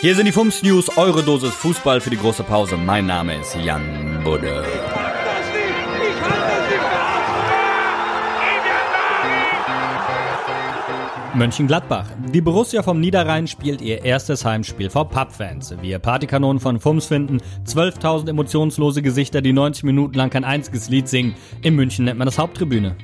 Hier sind die Fums News, eure Dosis Fußball für die große Pause. Mein Name ist Jan Budde. Mönchengladbach. Die Borussia vom Niederrhein spielt ihr erstes Heimspiel vor Pappfans. Wir Partykanonen von Fums finden 12.000 emotionslose Gesichter, die 90 Minuten lang kein einziges Lied singen. In München nennt man das Haupttribüne.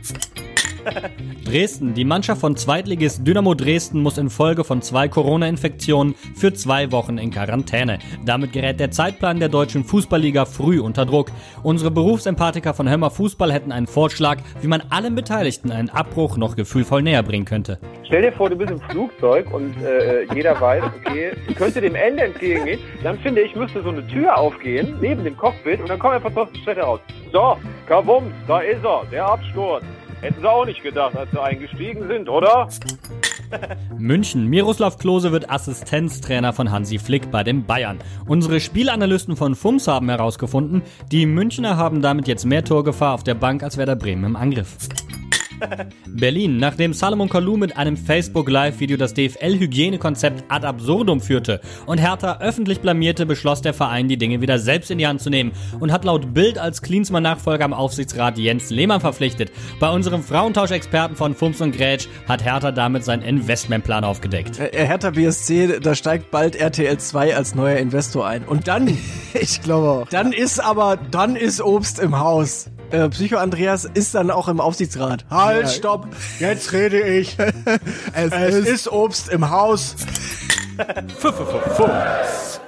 Dresden. Die Mannschaft von Zweitligist Dynamo Dresden muss infolge von zwei Corona-Infektionen für zwei Wochen in Quarantäne. Damit gerät der Zeitplan der deutschen Fußballliga früh unter Druck. Unsere Berufsempathiker von Hömmer Fußball hätten einen Vorschlag, wie man allen Beteiligten einen Abbruch noch gefühlvoll näher bringen könnte. Stell dir vor, du bist im Flugzeug und äh, jeder weiß, okay, könnte dem Ende entgegengehen. Dann finde ich, müsste so eine Tür aufgehen, neben dem Cockpit, und dann kommt einfach Thorsten Sträter raus. So, Kabums, da ist er, der Absturz. Hätten sie auch nicht gedacht, als sie eingestiegen sind, oder? München. Miroslav Klose wird Assistenztrainer von Hansi Flick bei den Bayern. Unsere Spielanalysten von FUMS haben herausgefunden, die Münchner haben damit jetzt mehr Torgefahr auf der Bank als Werder Bremen im Angriff. Berlin. Nachdem Salomon Kalou mit einem Facebook-Live-Video das DFL-Hygienekonzept ad absurdum führte und Hertha öffentlich blamierte, beschloss der Verein, die Dinge wieder selbst in die Hand zu nehmen und hat laut Bild als Klinsmann-Nachfolger am Aufsichtsrat Jens Lehmann verpflichtet. Bei unserem Frauentauschexperten von Fums und Grätsch hat Hertha damit seinen Investmentplan aufgedeckt. Äh, Hertha BSC, da steigt bald RTL 2 als neuer Investor ein. Und dann, Ich glaube auch. dann ist aber, dann ist Obst im Haus. Äh, Psycho Andreas ist dann auch im Aufsichtsrat. Halt, Ja. stopp, jetzt rede ich. Es, Es ist ist Obst im Haus. Fums.